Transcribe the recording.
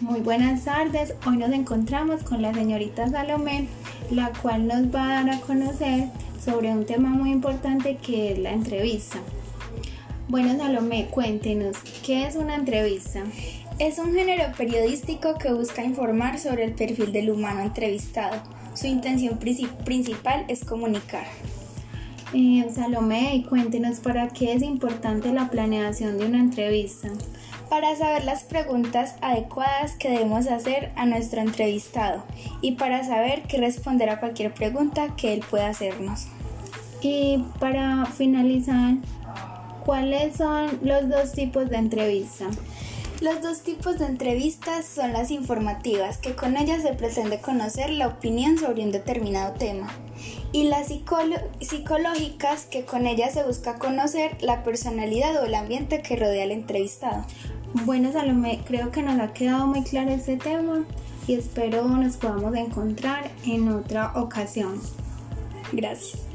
Muy buenas tardes, hoy nos encontramos con la señorita Salomé, la cual nos va a dar a conocer sobre un tema muy importante que es la entrevista. Bueno Salomé, cuéntenos, ¿qué es una entrevista? Es un género periodístico que busca informar sobre el perfil del humano entrevistado. Su intención principal es comunicar. Eh, Salomé, cuéntenos para qué es importante la planeación de una entrevista. Para saber las preguntas adecuadas que debemos hacer a nuestro entrevistado y para saber qué responder a cualquier pregunta que él pueda hacernos. Y para finalizar, ¿cuáles son los dos tipos de entrevista? Los dos tipos de entrevistas son las informativas, que con ellas se pretende conocer la opinión sobre un determinado tema, y las psicológicas, que con ellas se busca conocer la personalidad o el ambiente que rodea al entrevistado. Bueno, Salomé, creo que nos ha quedado muy claro este tema y espero nos podamos encontrar en otra ocasión. Gracias.